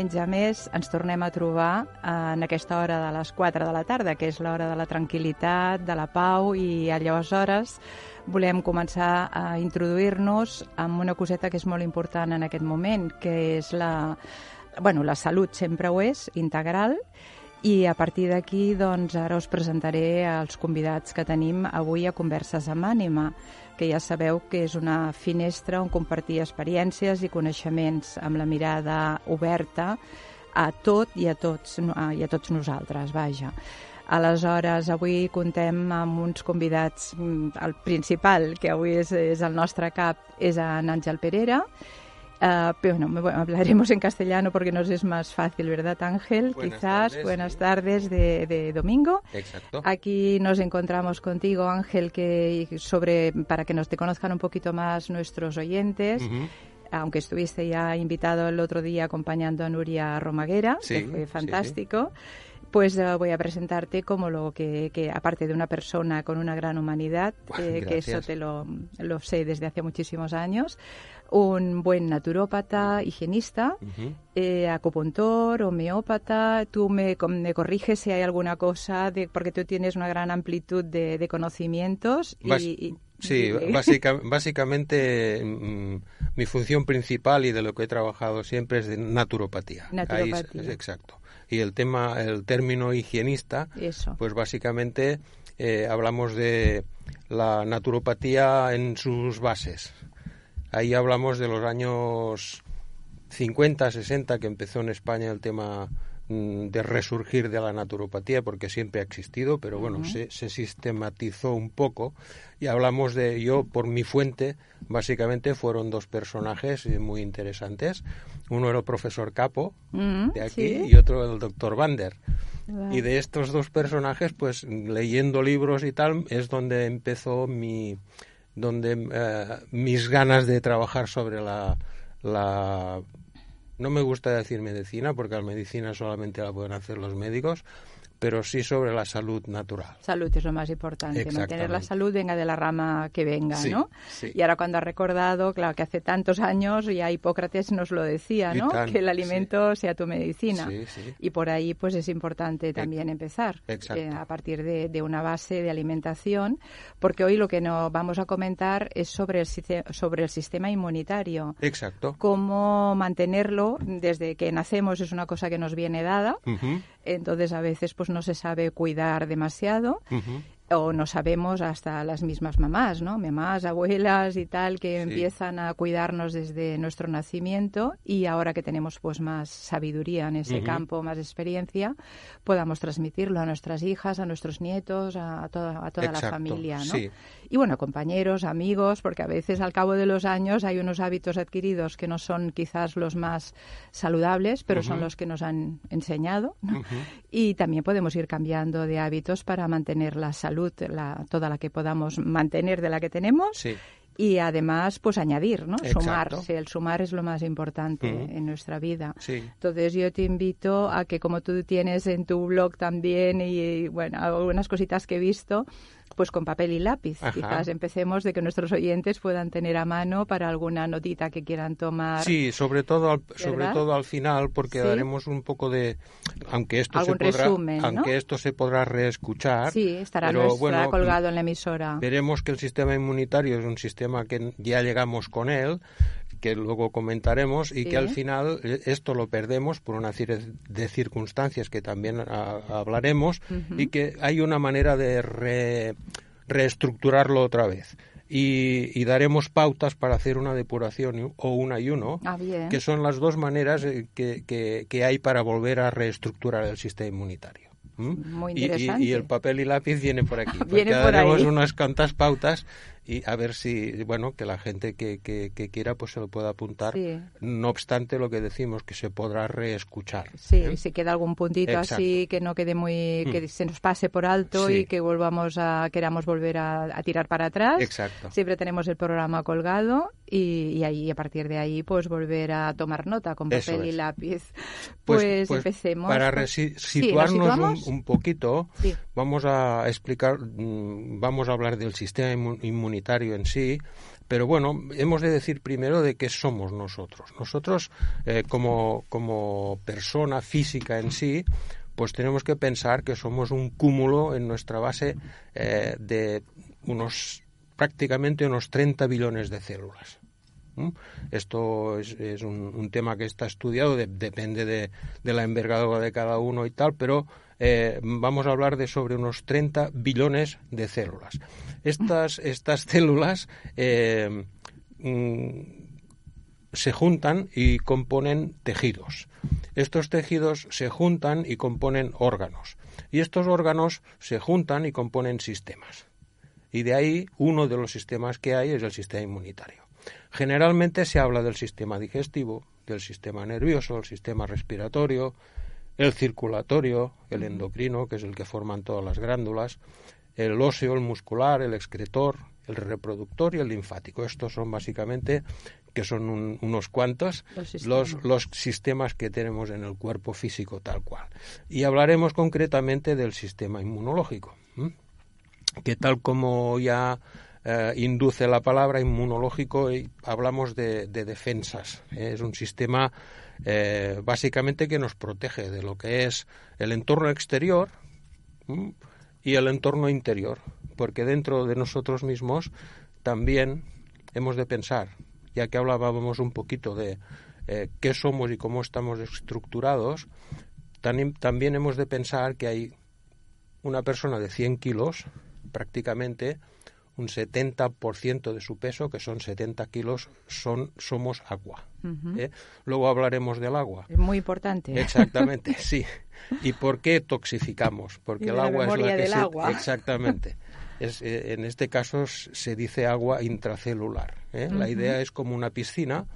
diumenge més ens tornem a trobar en aquesta hora de les 4 de la tarda, que és l'hora de la tranquil·litat, de la pau, i aleshores volem començar a introduir-nos amb una coseta que és molt important en aquest moment, que és la... Bueno, la salut sempre ho és, integral, i a partir d'aquí, doncs, ara us presentaré els convidats que tenim avui a Converses amb Ànima, que ja sabeu que és una finestra on compartir experiències i coneixements amb la mirada oberta a tot i a tots, i a tots nosaltres, vaja. Aleshores, avui contem amb uns convidats, mm, el principal, que avui és, és el nostre cap, és en Àngel Pereira, Uh, pero bueno, hablaremos en castellano porque nos es más fácil, ¿verdad, Ángel? Buenas Quizás. tardes, Buenas sí. tardes de, de domingo. Exacto. Aquí nos encontramos contigo, Ángel, que sobre para que nos te conozcan un poquito más nuestros oyentes. Ujú. Aunque estuviste ya invitado el otro día acompañando a Nuria Romaguera, Sí, que sí, fue sí. fantástico. Pues eh, voy a presentarte como lo que, que, aparte de una persona con una gran humanidad, eh, que eso te lo, lo sé desde hace muchísimos años, un buen naturópata, higienista, eh, acupuntor, homeópata. Tú me, me corriges si hay alguna cosa, de, porque tú tienes una gran amplitud de, de conocimientos. Y, Bas- y- sí, y- básica- básicamente mm, mi función principal y de lo que he trabajado siempre es de naturopatía. Ahí es- Naturopatía. es exacto. Y el tema, el término higienista, Eso. pues básicamente eh, hablamos de la naturopatía en sus bases. Ahí hablamos de los años 50, 60, que empezó en España el tema mm, de resurgir de la naturopatía, porque siempre ha existido, pero bueno, se, se sistematizó un poco. Y hablamos de, yo por mi fuente, básicamente fueron dos personajes eh, muy interesantes. Uno era el profesor Capo, de aquí, sí. y otro el doctor Vander. Vale. Y de estos dos personajes, pues leyendo libros y tal, es donde empezó mi, donde eh, mis ganas de trabajar sobre la, la, no me gusta decir medicina, porque la medicina solamente la pueden hacer los médicos, pero sí sobre la salud natural. Salud es lo más importante. Mantener la salud venga de la rama que venga, Sí, ¿no? sí. Y ahora cuando has recordado, claro, que hace tantos años ya Hipócrates nos lo decía, ¿no? tan, que el sí. alimento sea tu medicina. Sí, sí. Y por ahí pues es importante también empezar exacto. eh, a partir de, de una base de alimentación, porque hoy lo que nos vamos a comentar es sobre el, sobre el sistema inmunitario. Exacto. Cómo mantenerlo desde que nacemos es una cosa que nos viene dada, Ujú, entonces a veces pues no se sabe cuidar demasiado. O no sabemos hasta las mismas mamás, ¿no? Mamás, abuelas y tal que Sí. empiezan a cuidarnos desde nuestro nacimiento y ahora que tenemos pues más sabiduría en ese campo, más experiencia, podamos transmitirlo a nuestras hijas, a nuestros nietos, a, a toda, a toda la familia, ¿no? sí. Y bueno, compañeros, amigos, porque a veces al cabo de los años hay unos hábitos adquiridos que no son quizás los más saludables, pero son los que nos han enseñado. ¿no? Y también podemos ir cambiando de hábitos para mantener la salud, la, toda la que podamos mantener de la que tenemos. Sí. Y además, pues añadir, ¿no? Exacto. Sumarse. El sumar es lo más importante en nuestra vida. Sí. Entonces yo te invito a que como tú tienes en tu blog también y, bueno, algunas cositas que he visto, pues con papel y lápiz. Ajá. Quizás empecemos de que nuestros oyentes puedan tener a mano para alguna notita que quieran tomar. Sí, sobre todo al, sobre todo al final, porque Sí. daremos un poco de, aunque esto Algún se podrá, resumen, ¿no? aunque esto se podrá reescuchar. Sí, estará, pero, nuestra- bueno, colgado en la emisora. Veremos que el sistema inmunitario es un sistema que ya llegamos con él, que luego comentaremos y Sí. que al final eh, esto lo perdemos por una serie de circunstancias que también ah, hablaremos y que hay una manera de re- reestructurarlo otra vez. Y, y daremos pautas para hacer una depuración o un ayuno, Ah, que son las dos maneras eh, que, que- que hay para volver a reestructurar el sistema inmunitario. ¿Mm? Muy Y- y- interesante. Y, el papel y lápiz viene por aquí. porque por daremos ahí. unas cuantas pautas y a ver si, bueno, que la gente que, que, que quiera pues se lo pueda apuntar. Sí. No obstante lo que decimos, que se podrá reescuchar. Sí, ¿eh? si queda algún puntito Exacto. así que no quede muy, que Mm. se nos pase por alto Sí. y que volvamos a, queramos volver a, a tirar para atrás. Exacto. Siempre tenemos el programa colgado y, y ahí a partir de ahí pues volver a tomar nota con papel y lápiz. Pues, empecemos. Para pues- resi- Sí, ¿nos situarnos un, poquito, vamos a explicar, mm, vamos a hablar del sistema inmu- inmunitario en sí, pero bueno, hemos de decir primero de qué somos nosotros. Nosotros, eh, como, como persona física en sí, pues tenemos que pensar que somos un cúmulo en nuestra base eh, de unos prácticamente unos 30 billones de células. Esto es, un, tema que está estudiado, depende de, la envergadura de cada uno y tal, pero eh, vamos a hablar de sobre unos 30 billones de células. Estas, estas células eh, mm, se juntan y componen tejidos. Estos tejidos se juntan y componen órganos. Y estos órganos se juntan y componen sistemas. Y de ahí uno de los sistemas que hay es el sistema inmunitario. Generalmente se habla del sistema digestivo, del sistema nervioso, el sistema respiratorio, el circulatorio, el endocrino, que es el que forman todas las glándulas, el óseo, el muscular, el excretor, el reproductor y el linfático. Estos son básicamente, que son unos cuantos, los sistemas. que tenemos en el cuerpo físico tal cual. Y hablaremos concretamente del sistema inmunológico, que tal como ya eh, induce la palabra inmunológico y hablamos de, defensas. ¿eh? Es un sistema eh, básicamente que nos protege de lo que es el entorno exterior y el entorno interior, porque dentro de nosotros mismos también hemos de pensar, ya que hablábamos un poquito de qué somos y cómo estamos estructurados, también hemos de pensar que hay una persona de 100 kilos prácticamente un 70% de su peso, que son 70 kilos, son, somos agua. ¿eh? Luego hablaremos del agua. Es muy importante. Exactamente, sí. ¿Y por qué toxificamos? Porque el agua es la que se... Agua. Exactamente. Es, eh, en este caso se dice agua intracelular. ¿eh? La idea es como una piscina.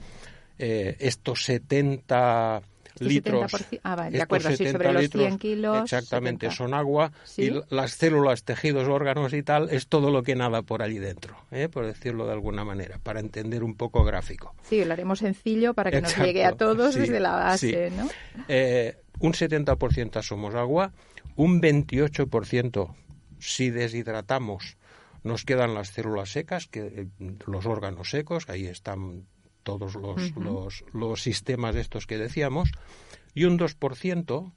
estos 70 litros. Ah, de acuerdo, sobre los 100 kilos. Exactamente, son agua y las células, tejidos, órganos y tal es todo lo que nada por allí dentro, ¿eh? por decirlo de alguna manera, para entender un poco gráfico. Sí, lo haremos sencillo para que nos llegue a todos desde la base, ¿no? Eh, un 70% somos agua, un 28% si deshidratamos nos quedan las células secas, que eh, los órganos secos, ahí están todos los, los, sistemas estos que decíamos, y un 2%,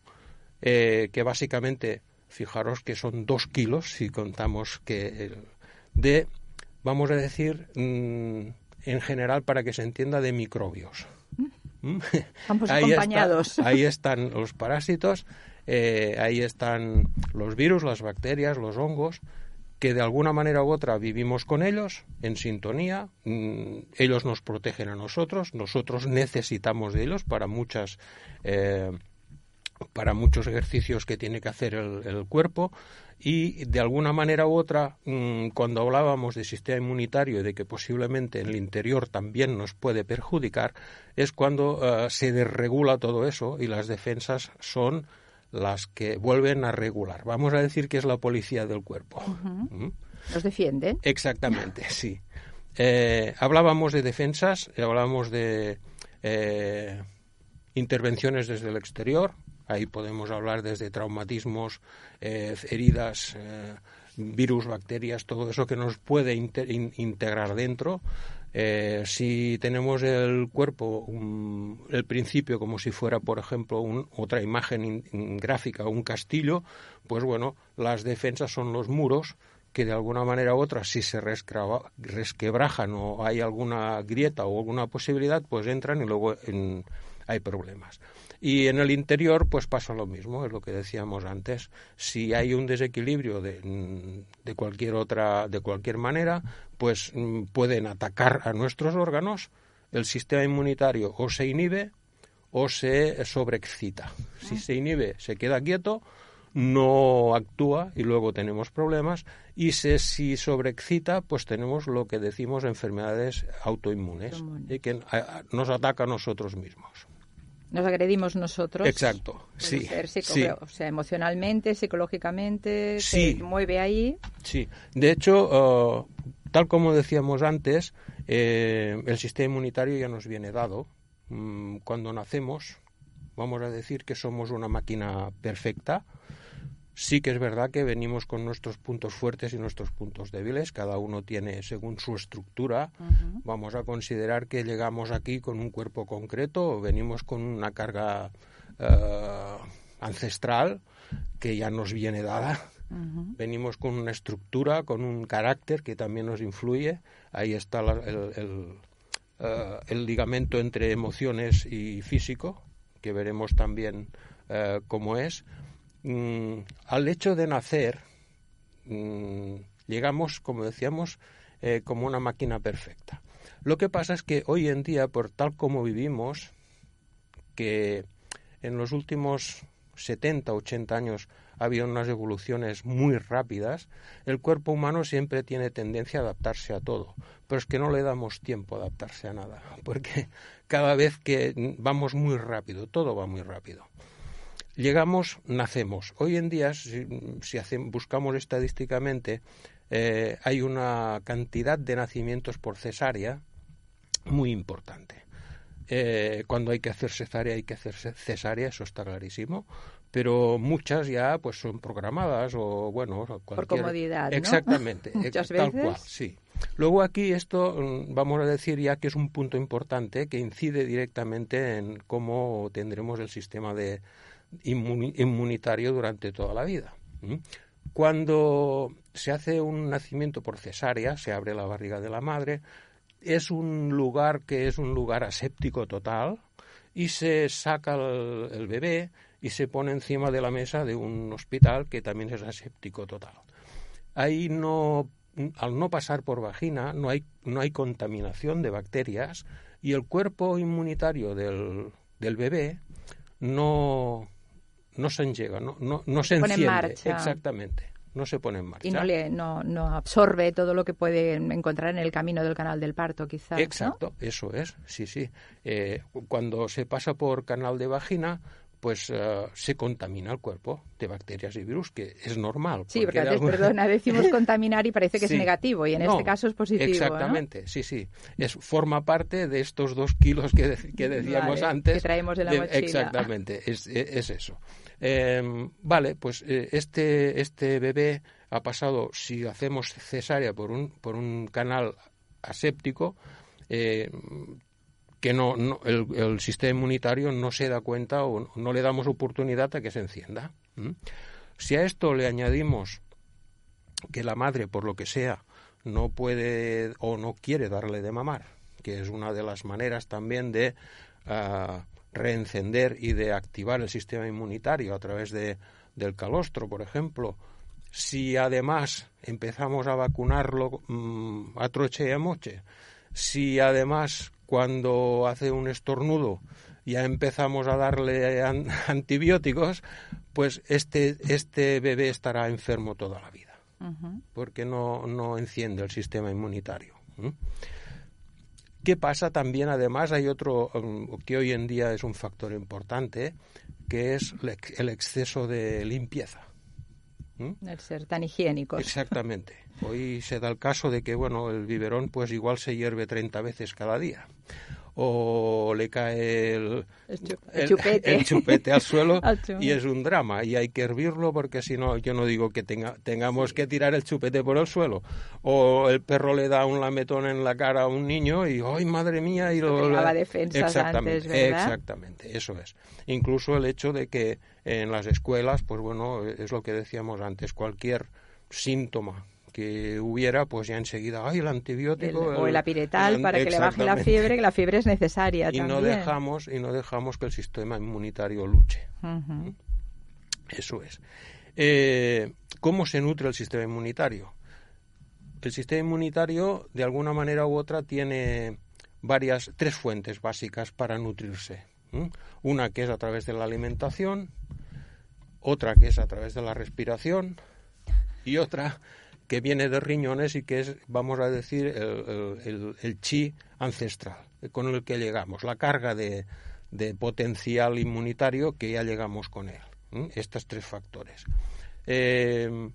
eh, que básicamente, fijaros que son dos kilos, si contamos que de, vamos a decir, mm, en general, para que se entienda, de microbios. ¿Mm? Vamos ahí acompañados. ahí están los parásitos, eh, ahí están los virus, las bacterias, los hongos, que de alguna manera u otra vivimos con ellos en sintonía, mm, ellos nos protegen a nosotros, nosotros necesitamos de ellos para muchas eh, para muchos ejercicios que tiene que hacer el, cuerpo y de alguna manera u otra mm, cuando hablábamos de sistema inmunitario y de que posiblemente en el interior también nos puede perjudicar es cuando eh, se desregula todo eso y las defensas son las que vuelven a regular. Vamos a decir que es la policía del cuerpo. ¿Mm? ¿Los defiende? Exactamente, sí. Eh, hablábamos de defensas, hablábamos de eh, intervenciones desde el exterior. Ahí podemos hablar desde traumatismos, eh, heridas, virus, bacterias, todo eso que nos puede integrar dentro. Eh, si tenemos el cuerpo, el principio como si fuera, por ejemplo, otra imagen gráfica, un castillo, pues bueno, las defensas son los muros que de alguna manera u otra, si se resquebrajan o hay alguna grieta o alguna posibilidad, pues entran y luego hay problemas. Y en el interior, pues pasa lo mismo, es lo que decíamos antes. Si hay un desequilibrio de, de cualquier otra, de cualquier manera, pues mm, pueden atacar a nuestros órganos, el sistema inmunitario o se inhibe o se sobreexcita. Si ah. se inhibe, se queda quieto, no actúa y luego tenemos problemas y se, si sobreexcita pues tenemos lo que decimos enfermedades autoinmunes y que nos ataca a nosotros mismos nos agredimos nosotros. Exacto, sí, O sea, emocionalmente, psicológicamente, se mueve ahí. Sí, de hecho, uh, tal como decíamos antes, eh, el sistema inmunitario ya nos viene dado. Mm, cuando nacemos, vamos a decir que somos una máquina perfecta. Sí que es verdad que venimos con nuestros puntos fuertes y nuestros puntos débiles, cada uno tiene según su estructura. Vamos a considerar que llegamos aquí con un cuerpo concreto o venimos con una carga eh, ancestral que ya nos viene dada. Venimos con una estructura, con un carácter que también nos influye. Ahí está el, eh, el, ligamento entre emociones y físico, que veremos también eh, cómo es. Mm, al hecho de nacer, mm, llegamos, como decíamos, eh, como una máquina perfecta. Lo que pasa es que hoy en día, por tal como vivimos, que en los últimos 70, 80 años ha habido unas evoluciones muy rápidas, el cuerpo humano siempre tiene tendencia a adaptarse a todo, pero es que no le damos tiempo a adaptarse a nada, porque cada vez que vamos muy rápido, todo va muy rápido. Llegamos, nacemos. Hoy en día, si, buscamos estadísticamente, eh, hay una cantidad de nacimientos por cesárea muy importante. Eh, cuando hay que hacer cesárea hay que hacer cesárea, eso está clarísimo, pero muchas ya pues son programadas o bueno, por comodidad, ¿no? Exactamente, muchas tal veces. cual, sí. Luego aquí esto mm, vamos a decir ya que es un punto importante que incide directamente en cómo tendremos el sistema de inmunitario durante toda la vida. Cuando se hace un nacimiento por cesárea, se abre la barriga de la madre, es un lugar que es un lugar aséptico total y se saca el, bebé y se pone encima de la mesa de un hospital que también es aséptico total. Ahí no, al no pasar por vagina, no hay, no hay contaminación de bacterias y el cuerpo inmunitario del, del bebé no, no se llega, no, no, no se enciende. Exactamente no se pone en marcha. Y no, le, no, no absorbe todo lo que puede encontrar en el camino del canal del parto, quizás. Exacto, eso es, sí, sí. Eh, cuando se pasa por canal de vagina, pues uh, se contamina el cuerpo de bacterias y virus, que es normal. Sí, porque, antes, perdona, decimos contaminar y parece que sí. es negativo, y en no, este caso es positivo. Exactamente, ¿no? sí, sí. Es, forma parte de estos dos kilos que, de, que decíamos vale, antes. Que traemos en la de, mochila. Exactamente, es, es eso. Eh, vale, pues eh, este, este bebé ha pasado, si hacemos cesárea por un, por un canal aséptico, eh, que no, no el, sistema inmunitario no se da cuenta o no le damos oportunidad a que se encienda. Si a esto le añadimos que la madre, por lo que sea, no puede o no quiere darle de mamar, que es una de las maneras también de uh, reencender y de activar el sistema inmunitario a través de, del calostro, por ejemplo, si además empezamos a vacunarlo mmm, a troche y a moche, si además cuando hace un estornudo ya empezamos a darle an antibióticos, pues este, este bebé estará enfermo toda la vida, uh -huh. porque no, no, enciende el sistema inmunitario. ¿Qué pasa también? Además, hay otro um, que hoy en día es un factor importante, que es el exceso de limpieza. ¿Mm? El ser tan higiénicos. Exactamente. Hoy se da el caso de que, bueno, el biberón pues igual se hierve 30 veces cada día. O le cae el, el, chup el, chupete. el chupete. al suelo y es un drama. Y hay que hervirlo porque si no, yo no digo que tenga, tengamos que tirar el chupete por el suelo. O el perro le da un lametón en la cara a un niño y, ¡ay, madre mía! Y lo, la exactamente. Exactamente, eso es. Incluso el hecho de que en las escuelas, pues bueno, es lo que decíamos antes, cualquier síntoma que hubiera, pues ya enseguida, ay, el antibiótico. El, o el apiretal el, para que le baje la fiebre, que la fiebre es necesaria y también. No dejamos, y no dejamos que el sistema inmunitario luche. Uh -huh. Eso es. Eh, ¿Cómo se nutre el sistema inmunitario? El sistema inmunitario, de alguna manera u otra, tiene varias, tres fuentes básicas para nutrirse. Una que es a través de la alimentación, otra que es a través de la respiración y otra que viene de riñones y que es, vamos a decir, el, el, el chi ancestral con el que llegamos, la carga de, de, potencial inmunitario que ya llegamos con él. ¿eh? Estos tres factores. Eh,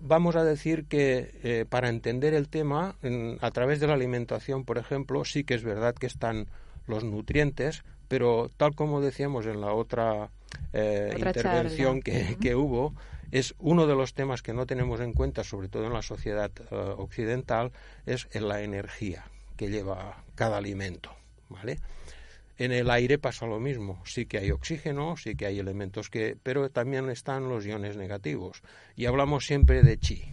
vamos a decir que eh, para entender el tema, en, a través de la alimentación, por ejemplo, sí que es verdad que están los nutrientes, pero tal como decíamos en la otra, eh, intervención que, que, hubo, es uno de los temas que no tenemos en cuenta, sobre todo en la sociedad eh, occidental, es la energía que lleva cada alimento, ¿vale? En el aire pasa lo mismo, sí que hay oxígeno, sí que hay elementos que, pero también están los iones negativos. Y hablamos siempre de chi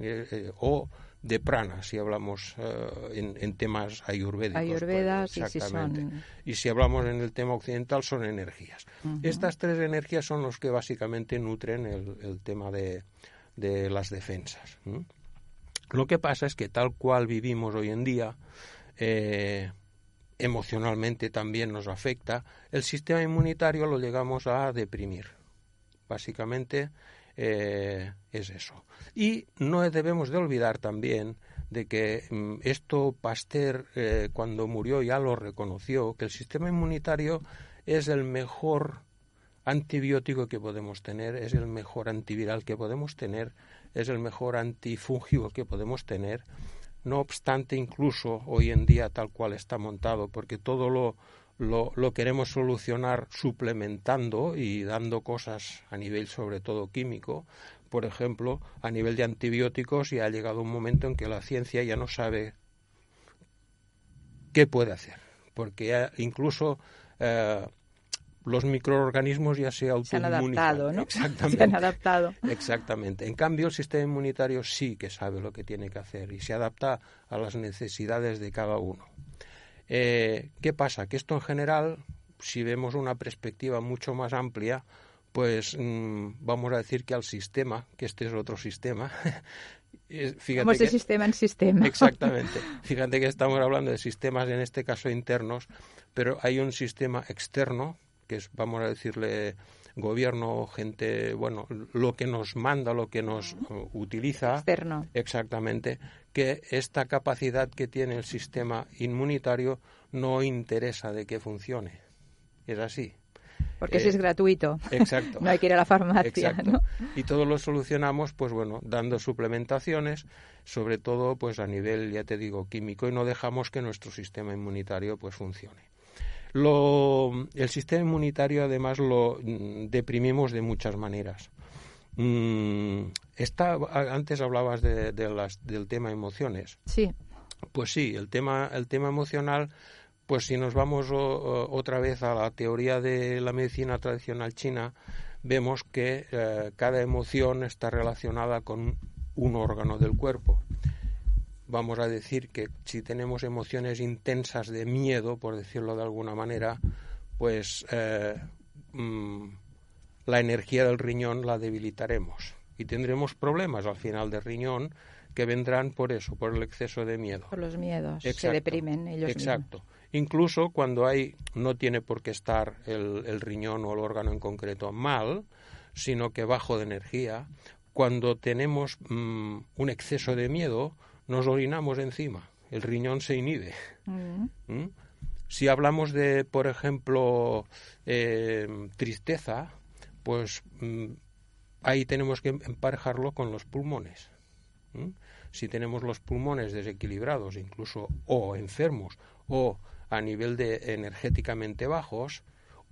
eh, eh, o de prana, si hablamos eh, en, temas ayurvédicos. Pues, Ayurvedas, exactamente. Y si hablamos en el tema occidental, son energías. Estas tres energías son los que básicamente nutren el, tema de, las defensas. Lo que pasa es que tal cual vivimos hoy en día, emocionalmente también nos afecta, el sistema inmunitario lo llegamos a deprimir. Básicamente eh, es eso. Y no debemos de olvidar también de que mm, esto Pasteur eh, cuando murió ya lo reconoció, que el sistema inmunitario es el mejor antibiótico que podemos tener, es el mejor antiviral que podemos tener, es el mejor antifúngico que podemos tener no obstante, incluso hoy en día tal cual está montado, porque todo lo, lo, queremos solucionar suplementando y dando cosas a nivel sobre todo químico, por ejemplo, a nivel de antibióticos y ha llegado un momento en que la ciencia ya no sabe qué puede hacer, porque incluso eh, los microorganismos ya se autoinmunizan. Se han adaptado, ¿no? Exactamente. Se han adaptado. Exactamente. En cambio, el sistema inmunitario sí que sabe lo que tiene que hacer y se adapta a las necesidades de cada uno. Eh, ¿Qué pasa? Que esto en general, si vemos una perspectiva mucho más amplia, pues mm, vamos a decir que al sistema, que este es otro sistema, Fíjate de sistema en sistema. Exactamente. Fíjate que estamos hablando de sistemas, en este caso internos, pero hay un sistema externo que es, vamos a decirle, gobierno, gente, bueno, lo que nos manda, lo que nos utiliza. Externo. Exactamente. Que esta capacidad que tiene el sistema inmunitario no interesa de que funcione. Es así. Porque eso es eh, gratuito. Exacto. no hay que ir a la farmacia, ¿no? Y todo lo solucionamos, pues bueno, dando suplementaciones, sobre todo, pues a nivel, ya te digo, químico, y no dejamos que nuestro sistema inmunitario, pues funcione. Lo, el sistema inmunitario además lo mm, deprimimos de muchas maneras. Mm, está, antes hablabas de, las, del tema emociones. Sí. Pues sí, el tema, el tema emocional, pues si nos vamos otra vez a la teoría de la medicina tradicional china, vemos que eh, cada emoción está relacionada con un órgano del cuerpo vamos a decir que si tenemos emociones intensas de miedo, por decirlo de alguna manera, pues eh, mm, la energía del riñón la debilitaremos y tendremos problemas al final del riñón que vendrán por eso, por el exceso de miedo. Por los miedos, se deprimen ellos Exacto. Incluso cuando hay, no tiene por qué estar el, riñón o el órgano en concreto mal, sino que bajo de energía, cuando tenemos mm, un exceso de miedo, nos orinamos encima, el riñón se inhibe. Mm. ¿Mm? Si hablamos de, por ejemplo, eh, tristeza, pues mm, ahí tenemos que emparejarlo con los pulmones. Si tenemos los pulmones desequilibrados, incluso o enfermos, o a nivel de energéticamente bajos,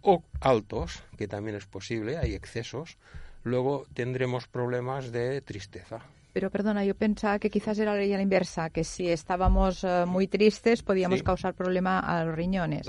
o altos, que también es posible, hay excesos, luego tendremos problemas de tristeza. Pero perdona, yo pensaba que quizás era la ley a la inversa, que si estábamos eh, muy tristes podíamos causar problema a los riñones.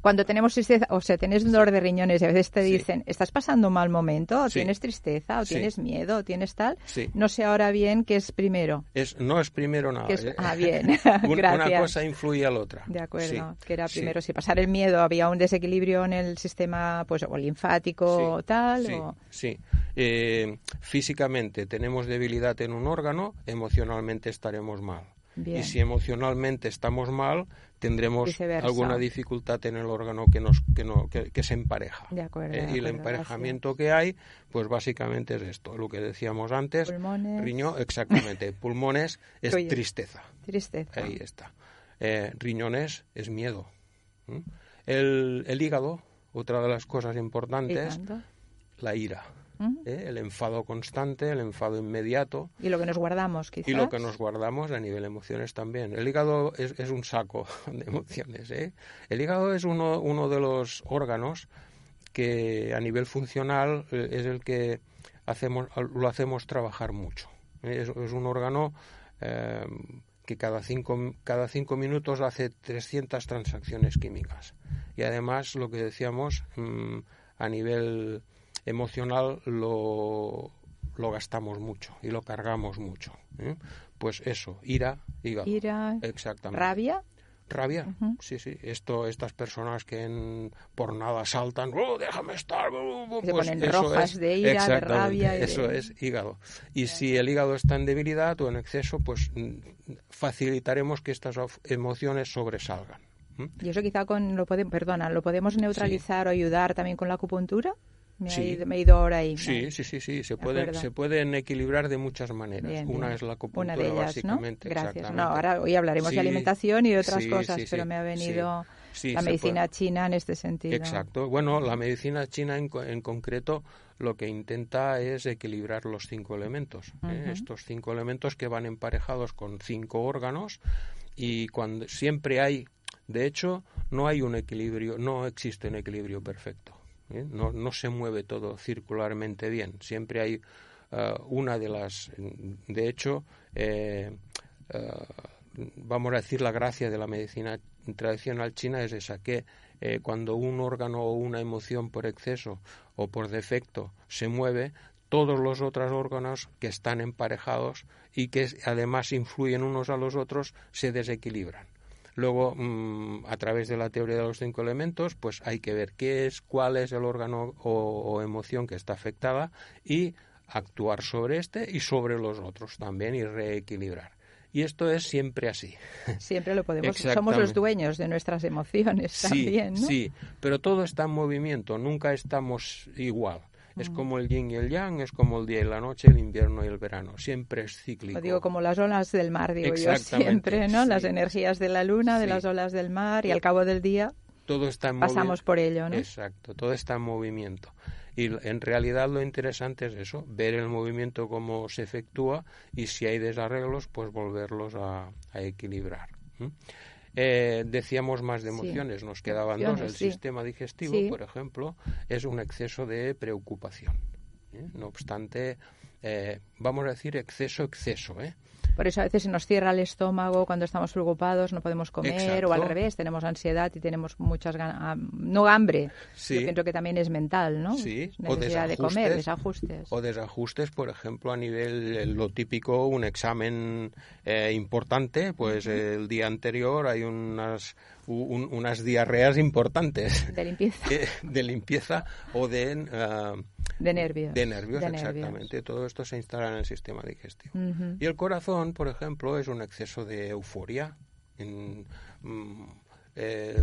Cuando tenemos tristeza, o sea, tienes dolor de riñones y a veces te dicen, ¿estás pasando un mal momento? ¿O tienes tristeza? ¿O tienes miedo? ¿O tienes tal? No sé ahora bien qué es primero. Es, no es primero nada. ¿eh? ah, bien. una, una cosa influye a la otra. De acuerdo. Que era primero, si pasar el miedo, había un desequilibrio en el sistema pues o linfático o tal. Sí, o... sí. Eh, físicamente tenemos debilidad en un órgano, emocionalmente estaremos mal. Y si emocionalmente estamos mal, tendremos alguna dificultad en el órgano que nos que, no, que, se empareja. Eh, y el emparejamiento que hay, pues básicamente es esto, lo que decíamos antes, pulmones. riñón, exactamente, pulmones es tristeza. Tristeza. Ahí está. Eh, riñones es miedo. El, el, hígado, otra de las cosas importantes, la ira. ¿Eh? el enfado constante, el enfado inmediato. Y lo que nos guardamos, quizás. Y lo que nos guardamos a nivel emociones también. El hígado es, es un saco de emociones. ¿eh? El hígado es uno, uno de los órganos que a nivel funcional eh, es el que hacemos, lo hacemos trabajar mucho. Es, es un órgano eh, que cada cinco, cada cinco minutos hace 300 transacciones químicas. Y además, lo que decíamos, mm, a nivel emocional lo, lo gastamos mucho y lo cargamos mucho. ¿eh? Pues eso, ira, hígado. Ira, Exactamente. rabia. Rabia, sí, sí. Esto, estas personas que en- por nada saltan, ¡oh, déjame estar! uh, uh", Que se pues ponen eso rojas es- de ira, de rabia y de- Eso es hígado. Y si el hígado está en debilidad o en exceso, pues mm, facilitaremos que estas emociones sobresalgan. Y eso quizá con lo podemos, perdona, lo podemos neutralizar o ayudar también con la acupuntura. Me, Sí. he, ido, me he ido ahora ahí. Sí, sí, sí, sí. Se De pueden, se pueden equilibrar de muchas maneras. Bien, Una es la acupuntura, Una de ellas, ¿no? básicamente. Gracias. No, ahora hoy hablaremos Sí, de alimentación y de otras sí, cosas, pero me ha venido la medicina china en este sentido. Exacto. Bueno, la medicina china en, en concreto lo que intenta es equilibrar los cinco elementos. ¿eh? Estos cinco elementos que van emparejados con cinco órganos y cuando siempre hay, de hecho, no hay un equilibrio, no existe un equilibrio perfecto. ¿Eh? No, se mueve todo circularmente bien. Siempre hay eh, una de las, de hecho, eh, vamos a decir, la gracia de la medicina tradicional china es esa, que cuando un órgano o una emoción por exceso o por defecto se mueve, todos los otros órganos que están emparejados y que además influyen unos a los otros se desequilibran. Luego, mm, a través de la teoría de los cinco elementos, pues hay que ver qué es, cuál es el órgano o, o emoción que está afectada y actuar sobre este y sobre los otros también y reequilibrar. Y esto es siempre así. Siempre lo podemos. Somos los dueños de nuestras emociones Sí, también, ¿no? sí, pero todo está en movimiento, nunca estamos igual. Es Mm. como el yin y el yang, es como el día y la noche, el invierno y el verano. Siempre es cíclico. Lo digo como las olas del mar, digo yo siempre, ¿no? sí. Las energías de la luna, de Sí. las olas del mar, y al cabo del día todo está en pasamos por ello, ¿no? Exacto, todo está en movimiento. Y en realidad lo interesante es eso, ver el movimiento cómo se efectúa y si hay desarreglos, pues volverlos a, a equilibrar. Eh, decíamos más de Sí, emociones, nos quedaban dos. El sí. sistema digestivo, Sí. por ejemplo, es un exceso de preocupación. ¿eh? No obstante, eh, vamos a decir exceso, exceso. ¿eh? Por eso a veces se nos cierra el estómago cuando estamos preocupados, no podemos comer, Exacto. o al revés, tenemos ansiedad y tenemos muchas ganas, no hambre. Sí. Yo pienso que también es mental, ¿no? Sí, o Necesidad de comer, desajustes. o desajustes, por ejemplo, a nivel eh, lo típico, un examen eh, importante, pues el día anterior hay unas un- unas diarreas importantes De limpieza, eh, de limpieza o de ah, de nervios. de nervios, de nervios. exactamente. Todo esto se instala en el sistema digestivo. Y el corazón, por ejemplo, es un exceso de euforia. En, mm, eh,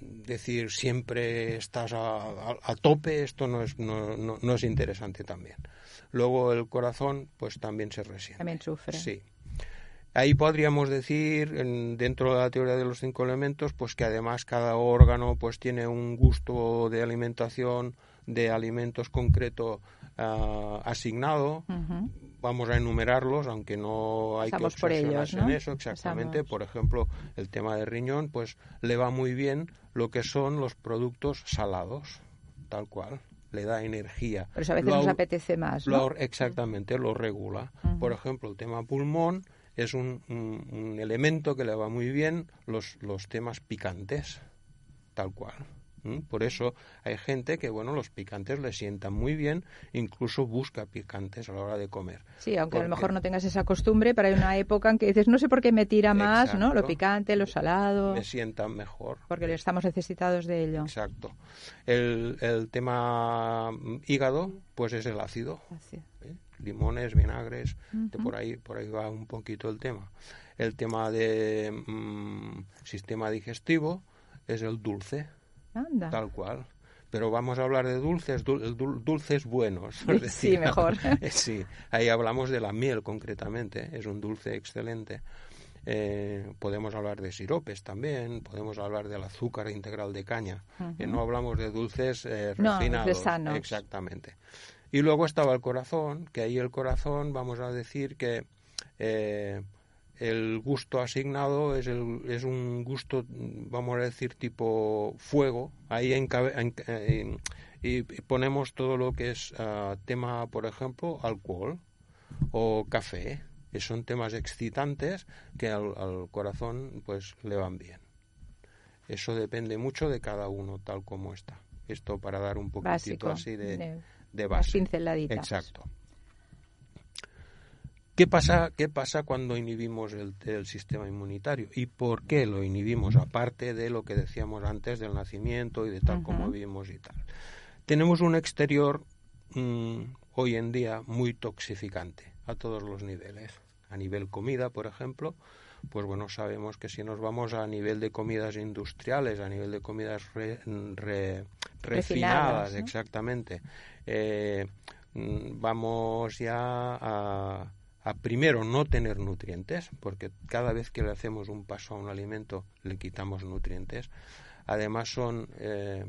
decir siempre estás a, a- a tope, esto no es, no, no- no es interesante también. Luego el corazón, pues también se resiente. También sufre. Sí. Ahí podríamos decir, en- dentro de la teoría de los cinco elementos, pues que además cada órgano pues tiene un gusto de alimentación, de alimentos concreto ah, asignado. Vamos a enumerarlos, aunque no hay que por obsesionarse ellos, ¿no? en eso exactamente. Por ejemplo, el tema de riñón, pues le va muy bien lo que son los productos salados, tal cual. Le da energía. Por eso a veces Lo nos apetece más, lo exactamente, lo regula. Por ejemplo, el tema pulmón es un, un- un elemento que le va muy bien los, los temas picantes, tal cual. ¿m? Por eso hay gente que, bueno, los picantes le sientan muy bien, incluso busca picantes a la hora de comer. Sí, aunque a lo mejor no tengas esa costumbre, pero hay una época en que dices, no sé por qué me tira más, ¿no? Lo picante, lo salado, Me sientan mejor. porque estamos necesitados de ello. Exacto. El, el tema mm, hígado, pues es el ácido. ¿eh? Limones, vinagres, de por ahí por ahí va un poquito el tema. El tema de mm, sistema digestivo es el dulce, Anda. tal cual. Pero vamos a hablar de dulces, dul- dulces buenos. Sí, mejor. sí, ahí hablamos de la miel concretamente, es un dulce excelente. Eh, podemos hablar de siropes también, podemos hablar del azúcar integral de caña. que no hablamos de dulces eh, No, refinados. dulces sanos. Exactamente. Y luego estaba el corazón, que ahí el corazón, vamos a decir que eh, el gusto asignado es, el, es un gusto, vamos a decir, tipo fuego. Ahí en, y ponemos todo lo que es ah, tema, por ejemplo, alcohol o café, que son temas excitantes que al, corazón pues le van bien. Eso depende mucho de cada uno, tal como está. Esto para dar un poquitito así de, de, base. Exacto. ¿Qué pasa, ¿Qué pasa cuando inhibimos el, sistema inmunitario? ¿Y por qué lo inhibimos? Aparte de lo que decíamos antes del nacimiento y de tal como vivimos y tal. Tenemos un exterior mm, hoy en día muy toxificante a todos los niveles. A nivel comida, por ejemplo, pues bueno, sabemos que si nos vamos a nivel de comidas industriales, a nivel de comidas refinadas, exactamente, eh, mm, vamos ya a a primero no tener nutrientes, porque cada vez que le hacemos un paso a un alimento le quitamos nutrientes. Además son eh,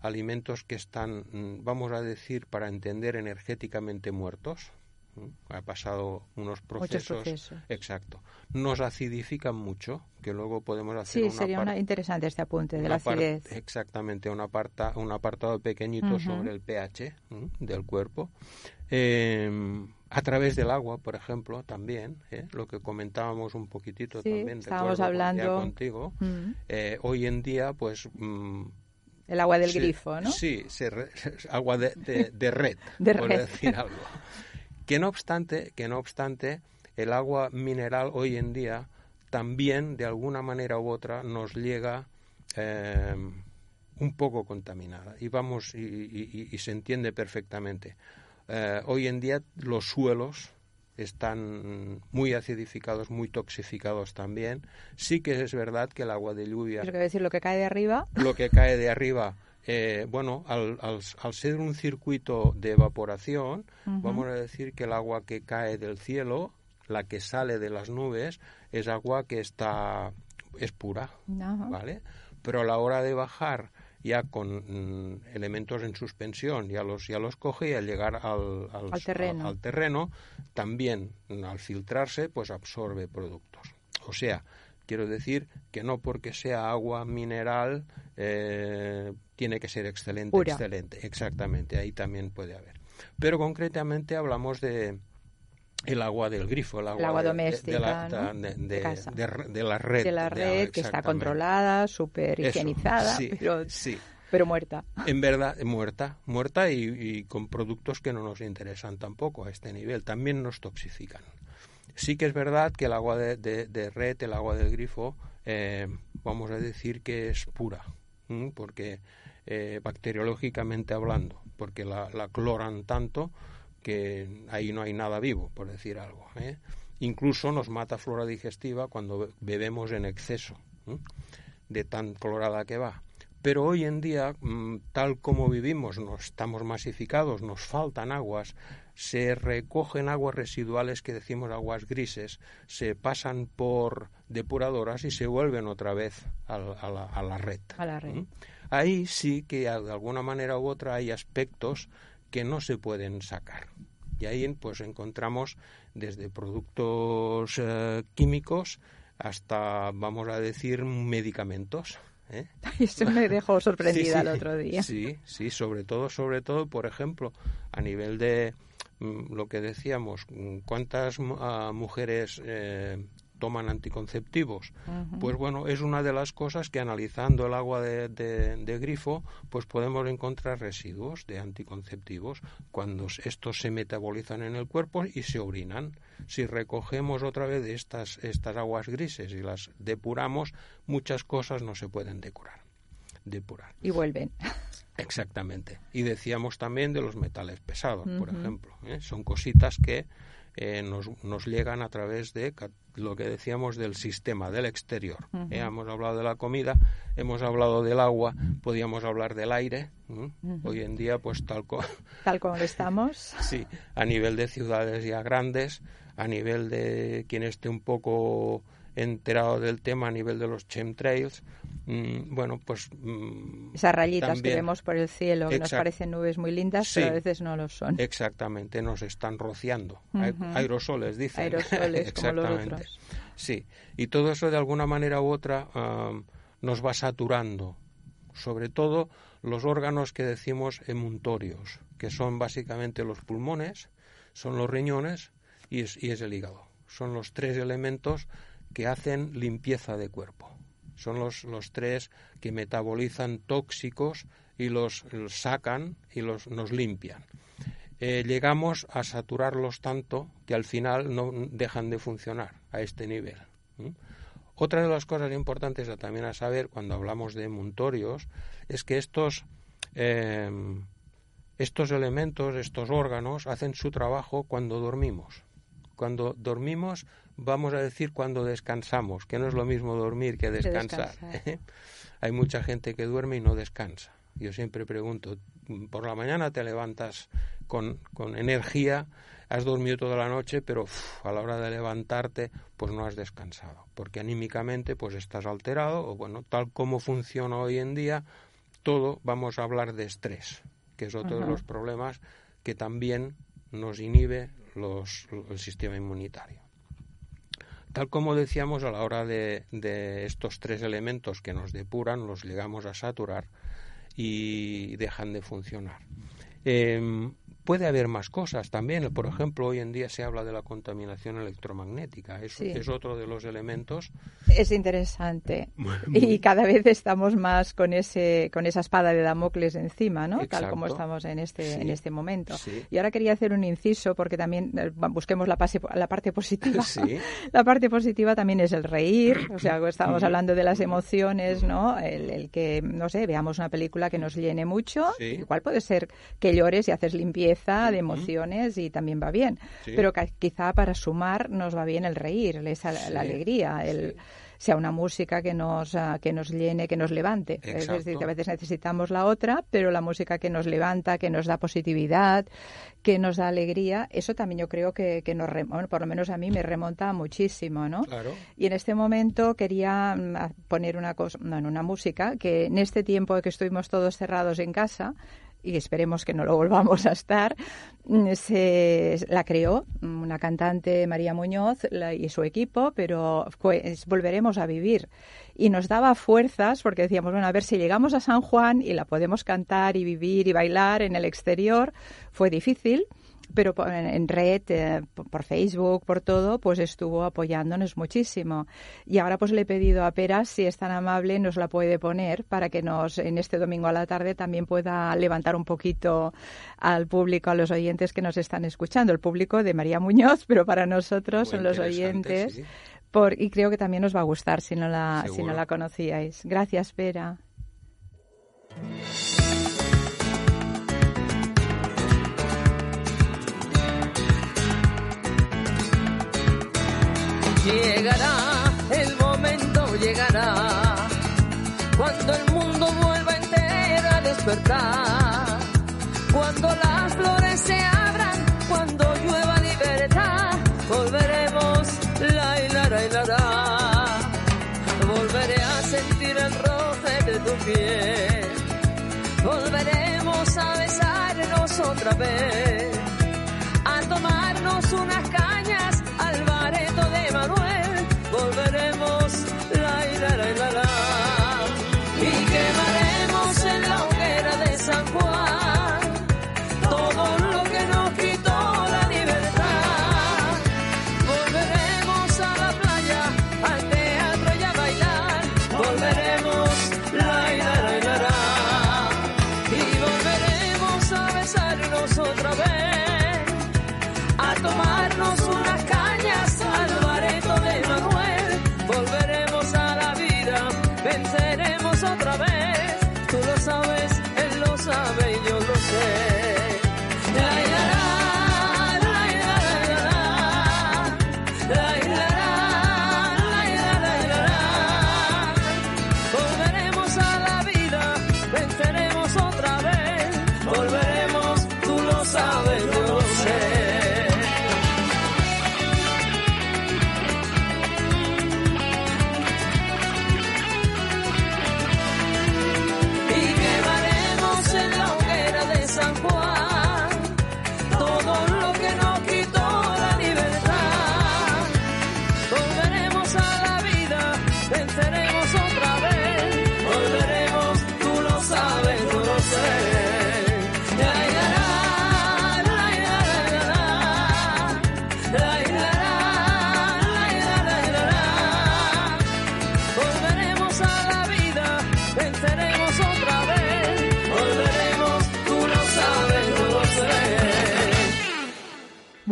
alimentos que están, mm, vamos a decir, para entender energéticamente muertos. Ha pasado unos procesos, Exacto. Nos acidifican mucho, que luego podemos hacer. Sí, sería interesante este apunte de la acidez. exactamente, un, aparta, un apartado pequeñito sobre el pH del cuerpo. Eh, a través del agua, por ejemplo, también, ¿eh? lo que comentábamos un poquitito también, estábamos hablando contigo, mm. eh, hoy en día, pues... Mm, el agua del grifo, ¿no? Sí, agua de, red, por decir algo. Que no obstante, que no obstante, el agua mineral hoy en día también, de alguna manera u otra, nos llega eh, un poco contaminada y vamos y se entiende perfectamente eh, hoy en día los suelos están muy acidificados, muy toxificados también. Sí que es verdad que el agua de lluvia... ¿Es decir lo que cae de arriba? Lo que cae de arriba, eh, bueno, al, al, ser un circuito de evaporación, vamos a decir que el agua que cae del cielo, la que sale de las nubes, es agua que está es pura, ¿vale? Pero a la hora de bajar ya con mm, elementos en suspensión, ya los, ya los coge y al llegar al, al, terreno. al, terreno, también al filtrarse, pues absorbe productos. O sea, quiero decir que no porque sea agua mineral eh, tiene que ser excelente, excelente. Exactamente, ahí también puede haber. Pero concretamente hablamos de, el agua del grifo, el agua, doméstica, de, la, red. De la red que está controlada, súper higienizada, pero, muerta. En verdad, muerta, muerta y, con productos que no nos interesan tampoco a este nivel, también nos toxifican. Sí que es verdad que el agua de, red, el agua del grifo, eh, vamos a decir que es pura, porque eh, bacteriológicamente hablando, porque la, cloran tanto que ahí no hay nada vivo, por decir algo. ¿eh? Incluso nos mata flora digestiva cuando bebemos en exceso, de tan clorada que va. Pero hoy en día, mm, tal como vivimos, nos estamos masificados, nos faltan aguas, se recogen aguas residuales que decimos aguas grises, se pasan por depuradoras y se vuelven otra vez a, la, red. A la red. Ahí sí que de alguna manera u otra hay aspectos que no se pueden sacar. Y ahí pues encontramos desde productos eh, químicos hasta, vamos a decir, medicamentos. ¿eh? Esto me dejó sorprendida el otro día. Sí, sí, sobre todo, sobre todo, por ejemplo, a nivel de mm, lo que decíamos, cuántas ah, mujeres eh, toman anticonceptivos. Pues bueno, es una de las cosas que analizando el agua de, grifo, pues podemos encontrar residuos de anticonceptivos cuando estos se metabolizan en el cuerpo y se orinan. Si recogemos otra vez estas, estas aguas grises y las depuramos, muchas cosas no se pueden decorar, depurar. Y vuelven. Exactamente. Y decíamos también de los metales pesados, por ejemplo. ¿eh? Son cositas que eh, nos, nos, llegan a través de lo que decíamos del sistema, del exterior. Eh, hemos hablado de la comida, hemos hablado del agua, podíamos hablar del aire. Hoy en día, pues tal, tal como estamos. sí, a nivel de ciudades ya grandes, a nivel de quien esté un poco enterado del tema, a nivel de los chemtrails, mm, bueno, pues... Mm, Esas rayitas que vemos por el cielo, que nos parecen nubes muy lindas, pero a veces no lo son. Exactamente, nos están rociando. Aerosoles, dicen. Aerosoles, exactamente. Sí, y todo eso de alguna manera u otra nos va saturando, sobre todo los órganos que decimos emuntorios, que son básicamente los pulmones, son los riñones y es, y es el hígado. Son los tres elementos que hacen limpieza de cuerpo. Son los, los tres que metabolizan tóxicos y los, sacan y los, nos limpian. Eh, llegamos a saturarlos tanto que al final no dejan de funcionar a este nivel. Otra de las cosas importantes también a saber cuando hablamos de muntorios es que estos, eh, estos elementos, estos órganos, hacen su trabajo cuando dormimos. Cuando dormimos, vamos a decir cuando descansamos, que no es lo mismo dormir que descansar. Hay mucha gente que duerme y no descansa. Yo siempre pregunto, por la mañana te levantas con, con energía has dormido toda la noche, pero a la hora de levantarte, pues no has descansado, porque anímicamente pues estás alterado, o bueno, tal como funciona hoy en día, todo vamos a hablar de estrés, que es otro de los problemas que también nos inhibe los, el sistema inmunitario. Tal como decíamos, a la hora de, estos tres elementos que nos depuran, los llegamos a saturar y dejan de funcionar. Em, puede haber más cosas también. Por ejemplo, hoy en día se habla de la contaminación electromagnética. Eso es otro de los elementos. Es interesante. Y cada vez estamos más con ese con esa espada de Damocles encima, ¿no? Tal como estamos en este en este momento. Y ahora quería hacer un inciso porque también eh, busquemos la, la parte positiva. la parte positiva también es el reír. O sea, estábamos hablando de las emociones, ¿no? El, que, no sé, veamos una película que nos llene mucho. Igual puede ser que llores y haces limpieza de emociones y también va bien. Pero quizá para sumar nos va bien el reír, la alegría, el sea una música que nos, ah, que nos llene, que nos levante. Es decir, que a veces necesitamos la otra, pero la música que nos levanta, que nos da positividad, que nos da alegría, eso también yo creo que, que nos, bueno, por lo menos a mí me remonta muchísimo, ¿no? Y en este momento quería mm, poner una cosa, una música que en este tiempo que estuvimos todos cerrados en casa, y esperemos que no lo volvamos a estar, mm, se, la creó una cantante, María Muñoz, y su equipo, pero pues, volveremos a vivir. Y nos daba fuerzas porque decíamos, bueno, a ver si llegamos a San Juan y la podemos cantar y vivir y bailar en el exterior. Fue difícil pero en red, eh, por Facebook, por todo, pues estuvo apoyándonos muchísimo. Y ahora pues le he pedido a Peras, si es tan amable, nos la puede poner para que nos, en este domingo a la tarde, también pueda levantar un poquito al público, a los oyentes que nos están escuchando. El público de María Muñoz, pero para nosotros son los oyentes. Por, y creo que también nos va a gustar si no la, si no la conocíais. Gracias, Pera. Llegará, el momento llegará, cuando el mundo vuelva entero a despertar, cuando las flores se abran, cuando llueva libertad, volveremos, la la, la, volveré a sentir el roce de tu piel, volveremos a besarnos otra vez, a tomarnos unas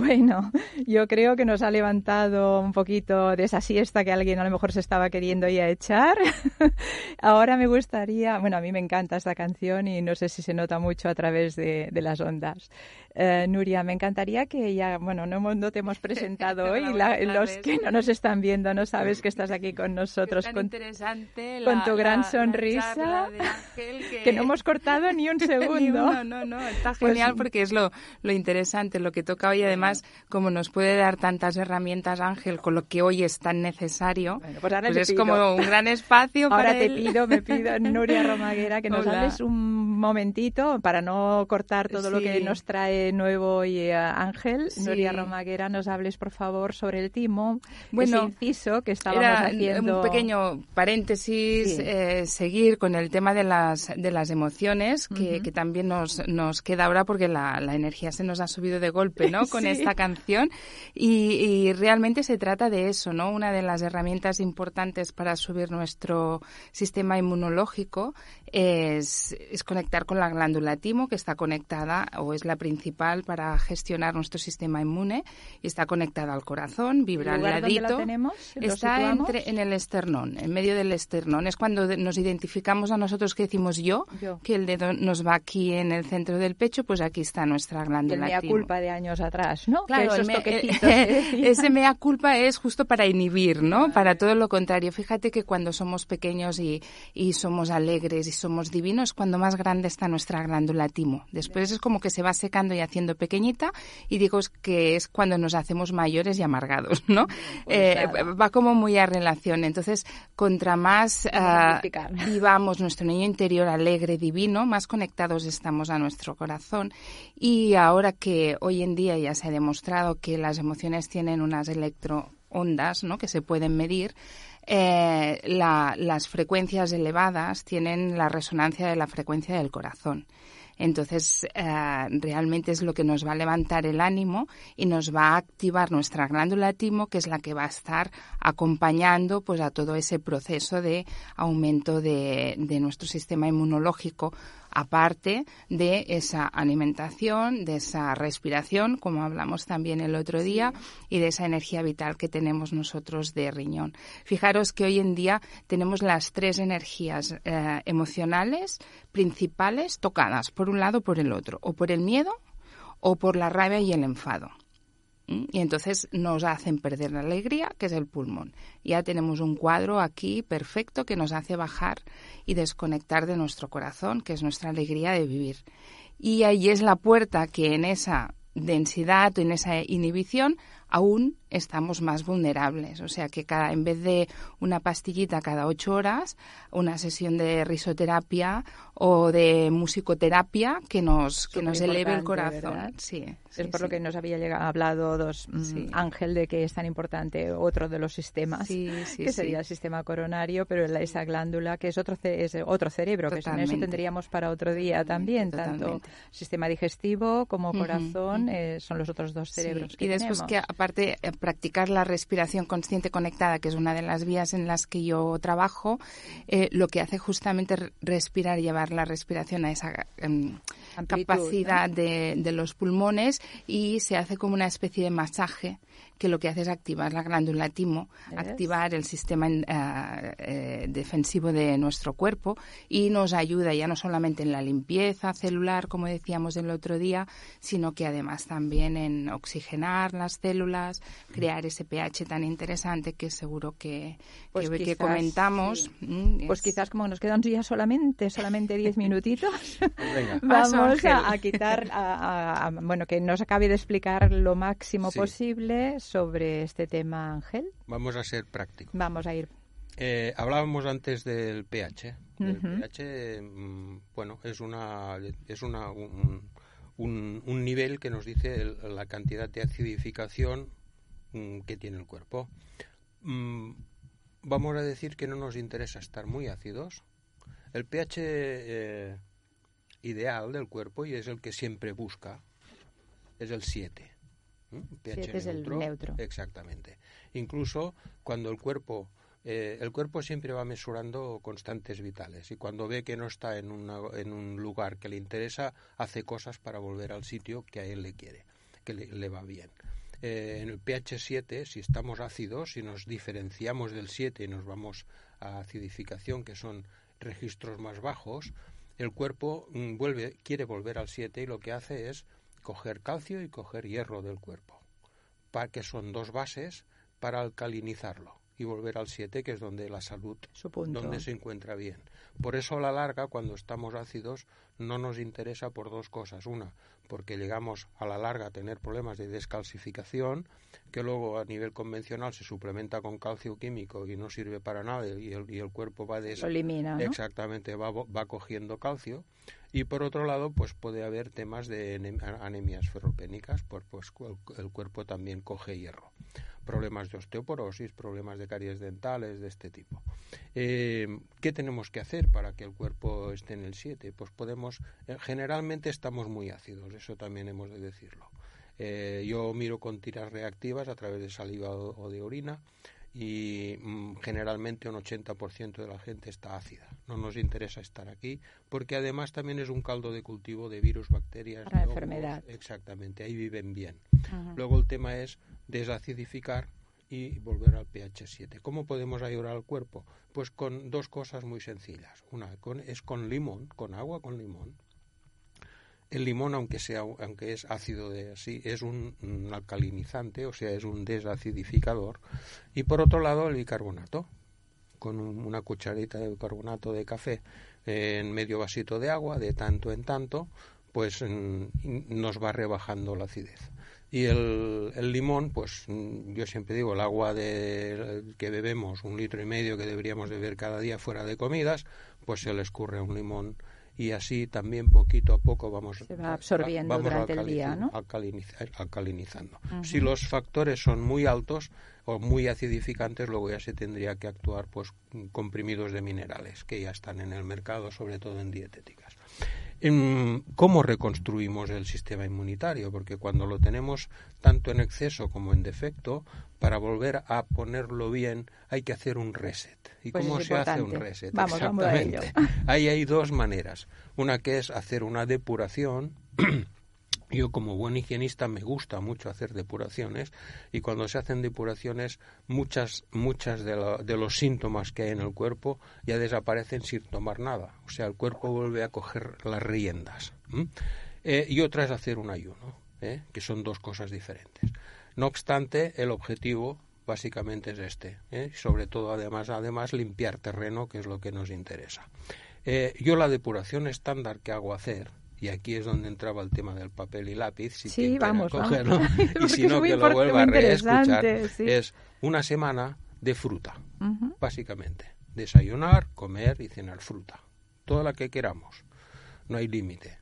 Bueno, yo creo que nos ha levantado un poquito de esa siesta que alguien a lo mejor se estaba queriendo ir a echar. Ahora me gustaría, bueno, a mí me encanta esta canción y no sé si se nota mucho a través de, de las ondas. Eh, Nuria, me encantaría que ya, bueno, no, no te hemos presentado hoy, la- los que no nos están viendo no sabes que estás aquí con nosotros, tan con, interesante con la- tu gran la- sonrisa, charla de Ángel que... que no hemos cortado ni un Ni segundo. uno, no, no, está Pues- genial porque es lo, lo interesante, lo que toca hoy. Además, como nos puede dar tantas herramientas Ángel con lo que hoy es tan necesario, Bueno, pues ahora pues es pido. como un gran espacio Ahora para te él. pido, me pido, Nuria Romaguera, que nos Hola. hables un momentito para no cortar todo lo que nos trae nuevo hoy eh, Ángel. Sí. Nuria Romaguera, nos hables, por favor, sobre el timo, Bueno, ese inciso que estábamos Era haciendo. un pequeño paréntesis, Sí. eh, seguir con el tema de las, de las emociones, que, también nos, nos queda ahora porque la, la energía se nos ha subido de golpe, ¿no? Con Sí. esta canción. Y, y realmente se trata de eso, ¿no? Una de las herramientas importantes para subir nuestro sistema inmunológico es, es conectar con la glándula timo, que está conectada o es la principal para gestionar nuestro sistema inmune y está conectada al corazón, vibra ¿El al dónde la ladito. tenemos? ¿Lo Está entre, en el esternón, en medio del esternón. Es cuando nos identificamos a nosotros que decimos yo, Yo. que el dedo nos va aquí en el centro del pecho, pues aquí está nuestra el glándula mea timo. culpa de años atrás, ¿no? Claro, Que el esos me- que decían. ese mea culpa es justo para inhibir, ¿no? Para todo lo contrario. Fíjate que cuando somos pequeños y, y somos alegres y somos divinos, cuando más grande está nuestra glándula timo. Después es como que se va secando y haciendo pequeñita y digo que es cuando nos hacemos mayores y amargados, ¿no? Pues Eh, va como muy a relación. Entonces, contra más multiplicar. vivamos nuestro niño interior alegre, divino, más conectados estamos a nuestro corazón. Y ahora que hoy en día ya se ha demostrado que las emociones tienen unas electroondas, ¿no? Que se pueden medir. Eh, la- las frecuencias elevadas tienen la resonancia de la frecuencia del corazón. Entonces, eh, realmente es lo que nos va a levantar el ánimo y nos va a activar nuestra glándula timo, que es la que va a estar acompañando pues, a todo ese proceso de aumento de, de nuestro sistema inmunológico, aparte de esa alimentación, de esa respiración, como hablamos también el otro día, y de esa energía vital que tenemos nosotros de riñón. Fijaros que hoy en día tenemos las tres energías eh, emocionales principales tocadas, por un lado o por el otro, o por el miedo o por la rabia y el enfado. Y entonces nos hacen perder la alegría, que es el pulmón. Ya tenemos un cuadro aquí perfecto que nos hace bajar y desconectar de nuestro corazón, que es nuestra alegría de vivir. Y ahí es la puerta que en esa densidad o en esa inhibición aún estamos más vulnerables. O sea que cada, en vez de una pastillita cada ocho horas, una sesión de risoterapia o de musicoterapia que nos, que nos eleve el corazón. Sí, es sí, por lo que nos había llegado, hablado dos, mm. Ángel de que es tan importante otro de los sistemas, que sería el sistema coronario, pero la- esa glándula que es otro, es otro cerebro, que sin eso Totalmente. tendríamos para otro día también, tanto totalmente. sistema digestivo como corazón, eh, son los otros dos cerebros que y después tenemos. que aparte eh, practicar la respiración consciente conectada, que es una de las vías en las que yo trabajo, eh, lo que hace justamente re- respirar, llevar la respiración a esa em, Amplitud, capacidad de, de los pulmones y se hace como una especie de masaje que lo que hace es activar la glándula timo, activar el sistema eh, eh, defensivo de nuestro cuerpo y nos ayuda ya no solamente en la limpieza celular, como decíamos el otro día, sino que además también en oxigenar las células, crear ese pH tan interesante que seguro que, Pues que, comentamos. sí. mm, Pues es- quizás como nos quedan ya solamente, solamente diez minutitos, Venga. Paso, vamos a, a quitar, a- a- bueno, que nos acabe de explicar lo máximo Sí. posible sobre este tema, Ángel. Vamos a ser prácticos. Vamos a ir. Eh, hablábamos antes del pH. El Ujú. pH, mm, bueno, es una es una un, un- un nivel que nos dice el- la cantidad de acidificación mm, que tiene el cuerpo. Mm, vamos a decir que no nos interesa estar muy ácidos. El pH eh, ideal del cuerpo y es el que siempre busca es el 7. ¿Mm? pH Siete es el neutro. Exactamente. Incluso cuando el cuerpo eh, el cuerpo siempre va mesurando constantes vitales y cuando ve que no está en, una- en un lugar que le interesa, hace cosas para volver al sitio que a él le quiere, que le, le va bien. eh, en el pH 7, si estamos ácidos, si nos diferenciamos del 7 y nos vamos a acidificación, que son registros más bajos, el cuerpo mm, vuelve, quiere volver al 7 y lo que hace es coger calcio y coger hierro del cuerpo, para que son dos bases para alcalinizarlo y volver al 7, que es donde la salud, donde se encuentra bien. Por eso a la larga, cuando estamos ácidos, no nos interesa por dos cosas. Una, porque llegamos a la larga a tener problemas de descalcificación, que luego a nivel convencional se suplementa con calcio químico y no sirve para nada y el, y el cuerpo va. Lo elimina, Exactamente, va, va cogiendo calcio. Y por otro lado, pues puede haber temas de anemias ferropénicas, pues, pues el cuerpo también coge hierro problemas de osteoporosis, problemas de caries dentales, de este tipo. Eh, ¿Qué tenemos que hacer para que el cuerpo esté en el 7? Pues podemos, eh, generalmente estamos muy ácidos, eso también hemos de decirlo. Eh, yo miro con tiras reactivas a través de saliva o de orina y mm, generalmente un 80% de la gente está ácida. No nos interesa estar aquí porque además también es un caldo de cultivo de virus, bacterias. Para enfermedad. Exactamente, ahí viven bien. Luego el tema es desacidificar y volver al pH 7. ¿Cómo podemos ayudar al cuerpo? Pues con dos cosas muy sencillas. Una es con limón, con agua con limón. El limón, aunque sea, aunque es ácido de así, es un, alcalinizante, o sea, es un desacidificador. Y por otro lado, el bicarbonato, con una cucharita de bicarbonato de café en medio vasito de agua, de tanto en tanto, pues nos va rebajando la acidez. Y el, el, limón, pues yo siempre digo, el agua de, que bebemos, un litro y medio que deberíamos beber cada día fuera de comidas, pues se le escurre un limón y así también poquito a poco vamos se va absorbiendo durante el día, ¿no? alcalinizando. Si los factores son muy altos o muy acidificantes, luego ya se tendría que actuar pues comprimidos de minerales que ya están en el mercado, sobre todo en dietéticas. ¿Cómo reconstruimos el sistema inmunitario? Porque cuando lo tenemos tanto en exceso como en defecto, para volver a ponerlo bien hay que hacer un reset. ¿Y pues cómo se hace un reset? Vamos, Exactamente. Ahí hay dos maneras. Una que es hacer una depuración Yo como buen higienista me gusta mucho hacer depuraciones y cuando se hacen depuraciones muchas muchas de, los síntomas que hay en el cuerpo ya desaparecen sin tomar nada. O sea, el cuerpo vuelve a coger las riendas. Eh, y otra es hacer un ayuno, ¿eh? que son dos cosas diferentes. No obstante, el objetivo básicamente es este. ¿eh? Sobre todo, además, además, limpiar terreno, que es lo que nos interesa. yo la depuración estándar que hago hacer y aquí es donde entraba el tema del papel y lápiz, si sí, vamos, cogerlo, y si no que lo vuelva a reescuchar, es una semana de fruta, básicamente. Desayunar, comer y cenar fruta, toda la que queramos, no hay límite.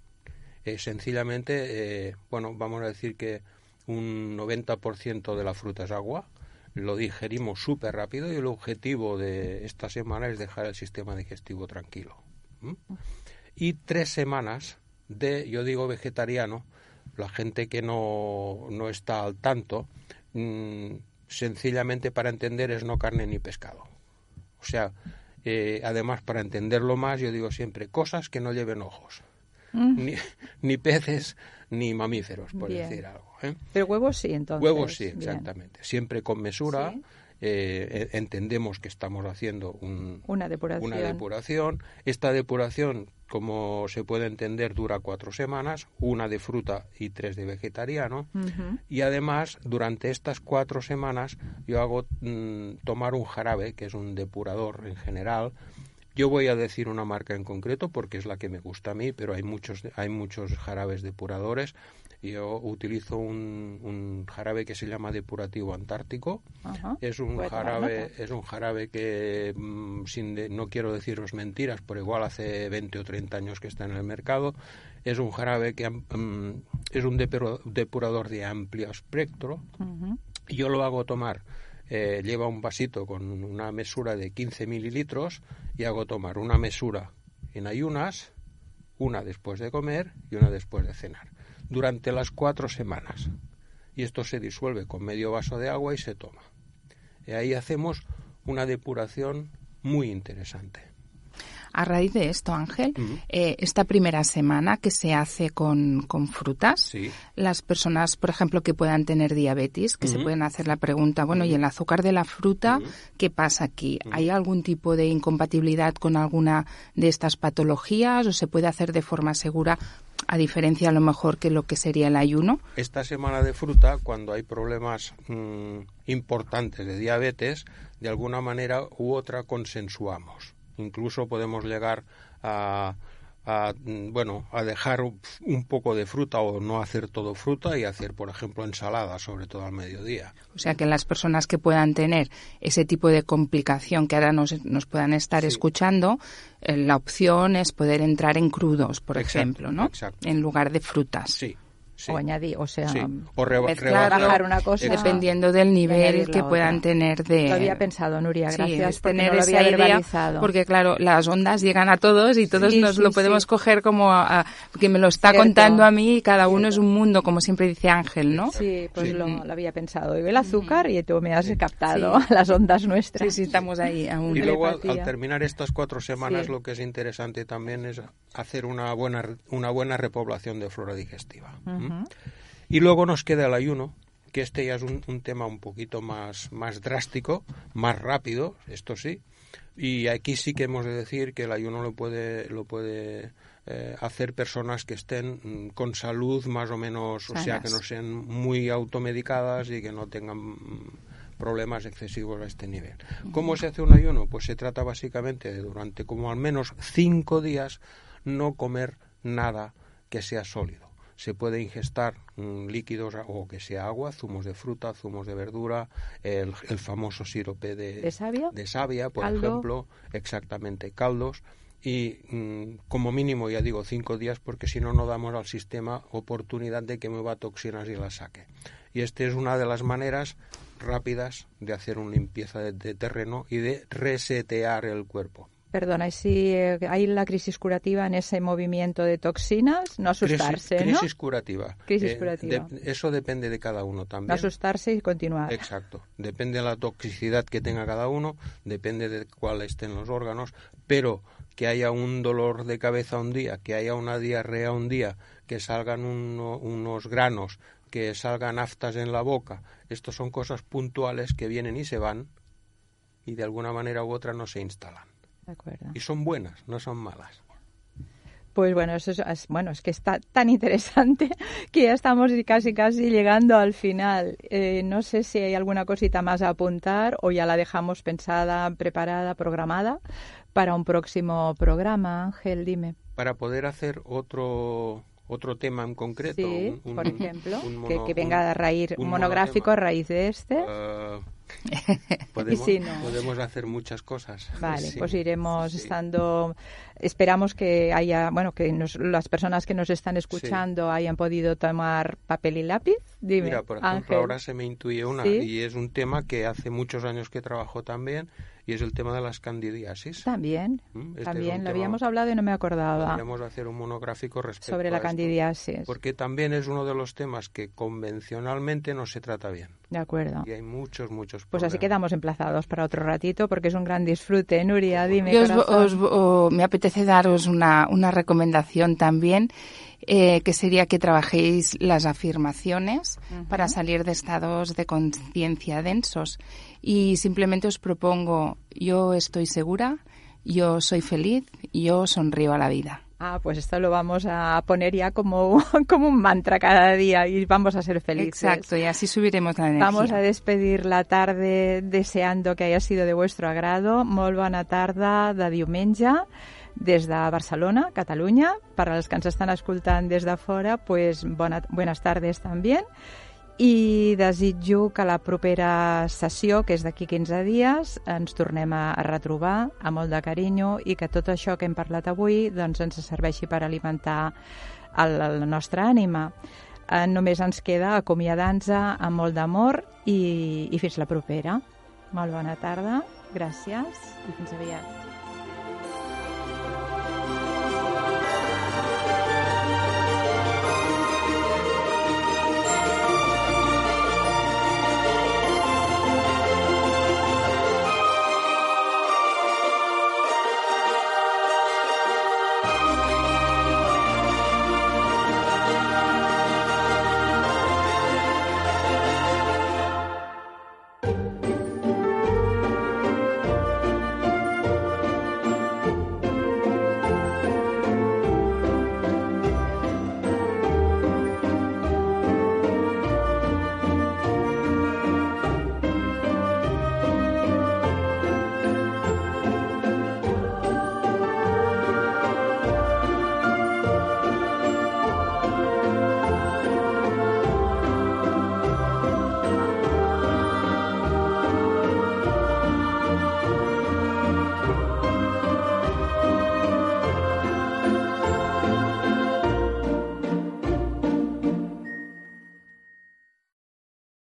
Eh, sencillamente, eh, bueno, vamos a decir que un 90% de la fruta es agua, lo digerimos súper rápido y el objetivo de esta semana es dejar el sistema digestivo tranquilo. Y tres semanas de, yo digo vegetariano, la gente que no, no está al tanto, mm, sencillamente para entender es no carne ni pescado. O sea, eh, además para entenderlo más, yo digo siempre cosas que no lleven ojos. Mm. Ni, ni, peces ni mamíferos, por decir algo. ¿eh? Pero huevos sí, entonces. Huevos sí, exactamente. Siempre con mesura. Eh, entendemos que estamos haciendo una, depuración. una depuración. Esta depuración, como se puede entender, dura cuatro semanas, una de fruta y tres de vegetariano. Y además, durante estas cuatro semanas, yo hago mm, tomar un jarabe, que es un depurador en general, yo voy a decir una marca en concreto porque es la que me gusta a mí, pero hay muchos, hay muchos jarabes depuradores. Yo utilizo un, jarabe que se llama depurativo antártico. Es un jarabe, es un jarabe que mm, sin no quiero deciros mentiras, por igual hace 20 o 30 años que está en el mercado. Es un jarabe que mm, es un depurador de amplio espectro. Yo lo hago tomar eh, lleva un vasito con una mesura de 15 mililitros y hago tomar una mesura en ayunas, una después de comer y una después de cenar, durante las cuatro semanas. Y esto se disuelve con medio vaso de agua y se toma. Y ahí hacemos una depuración muy interesante. A raíz de esto, Ángel, eh, esta primera semana que se hace con, con frutas, Sí. las personas, por ejemplo, que puedan tener diabetes, que se pueden hacer la pregunta, bueno, ¿y el azúcar de la fruta qué pasa aquí? ¿Hay algún tipo de incompatibilidad con alguna de estas patologías o se puede hacer de forma segura, a diferencia a lo mejor que lo que sería el ayuno? Esta semana de fruta, cuando hay problemas mm, importantes de diabetes, de alguna manera u otra consensuamos. Incluso podemos llegar a, a, mm, bueno, a dejar un poco de fruta o no hacer todo fruta y hacer, por ejemplo, ensalada, sobre todo al mediodía. O sea, que las personas que puedan tener ese tipo de complicación que ahora nos, nos puedan estar Sí. escuchando, eh, la opción es poder entrar en crudos, por Exacto, ejemplo, ¿no? exacto. En lugar de frutas. Sí. Sí. O añadir, o sea, Sí. O reba- mezclar, rebajar- bajar una cosa. Dependiendo del nivel que puedan otra. tener de... Lo había pensado, Nuria, gracias porque tener no lo esa había idea, porque claro, las ondas llegan a todos y todos Sí, nos sí, lo podemos sí. coger como a, a- que me lo está Cierto. contando a mí y cada uno es un mundo, como siempre dice Ángel, ¿no? Sí, pues Sí. Lo, lo había pensado. Y el azúcar y tú me has captado las ondas nuestras. Sí, sí, estamos ahí aún. Y luego al, al terminar estas cuatro semanas Sí. lo que es interesante también es hacer una buena re- una buena repoblación de flora digestiva. Y luego nos queda el ayuno, que este ya es un, un tema un poquito más, más drástico, más rápido, esto sí. Y aquí sí que hemos de decir que el ayuno lo puede, lo puede eh, hacer personas que estén mm, con salud más o menos, o sea, que no sean muy automedicadas y que no tengan mm, problemas excesivos a este nivel. ¿Cómo se hace un ayuno? Pues se trata básicamente de durante como al menos cinco días no comer nada que sea sólido. Se puede ingestar mm, líquidos o que sea agua, zumos de fruta, zumos de verdura, el, el famoso sirope de, ¿De savia? de savia, por Caldo. ejemplo, exactamente, caldos. Y mm, como mínimo, ya digo, cinco días, porque si no, no damos al sistema oportunidad de que mueva toxinas y las saque. Y esta es una de las maneras rápidas de hacer una limpieza de, de terreno y de resetear el cuerpo. Perdona, y si eh, hay la crisis curativa en ese movimiento de toxinas, no asustarse, crisis, ¿no? crisis curativa. Crisis Eh, curativa. de- eso depende de cada uno No también. asustarse y continuar. Exacto. Depende de la toxicidad que tenga cada uno, depende de cuál estén los órganos, pero que haya un dolor de cabeza un día, que haya una diarrea un día, que salgan uno- unos granos, que salgan aftas en la boca, estos son cosas puntuales que vienen y se van y de alguna manera u otra no se instalan. De acuerdo. Y son buenas, no son malas. Pues bueno, eso es, bueno, es que está tan interesante que ya estamos casi casi llegando al final. Eh, no sé si hay alguna cosita más a apuntar o ya la dejamos pensada, preparada, programada para un próximo programa. Ángel, dime. Para poder hacer otro otro tema en concreto, Sí, un- un- por ejemplo, un que, mono- que venga a raír un monográfico a raíz de este. Eh, podemos, si no? podemos hacer muchas cosas. Vale, Sí, pues iremos sí. estando. Esperamos que haya, bueno, que nos- las personas que nos están escuchando hayan podido tomar papel y lápiz. Dime, Mira, por ejemplo, Ángel. ahora se me intuye una ¿Sí? y es un tema que hace muchos años que trabajo también y es el tema de las candidiasis. También, Mm, este es también lo tema- habíamos hablado y no me acordaba Podríamos hacer un monográfico respecto sobre a la esto, candidiasis. Porque también es uno de los temas que convencionalmente no se trata bien. De acuerdo. Y hay muchos, muchos Pues así problemas. quedamos emplazados para otro ratito porque es un gran disfrute. Nuria, dime. Yo os- os- o- me apetece daros una, una recomendación también, eh, que sería que trabajéis las afirmaciones para salir de estados de conciencia densos. Y simplemente os propongo, yo estoy segura, yo soy feliz, yo sonrío a la vida. Ah, pues esto lo vamos a poner ya como, como un mantra cada día y vamos a ser felices. Exacto, y así subiremos la energía. Vamos a despedir la tarde deseando que haya sido de vuestro agrado. Molt bona tarda de diumenge des de Barcelona, Catalunya. Per als que ens estan escoltant des de fora, pues bona, buenas tardes també. I desitjo que la propera sessió, que és d'aquí 15 dies, ens tornem a, retrobar amb molt de carinyo i que tot això que hem parlat avui doncs, ens serveixi per alimentar el, la nostra ànima. Eh, només ens queda acomiadar-nos amb molt d'amor i, i fins la propera. Molt bona tarda, gràcies i fins aviat.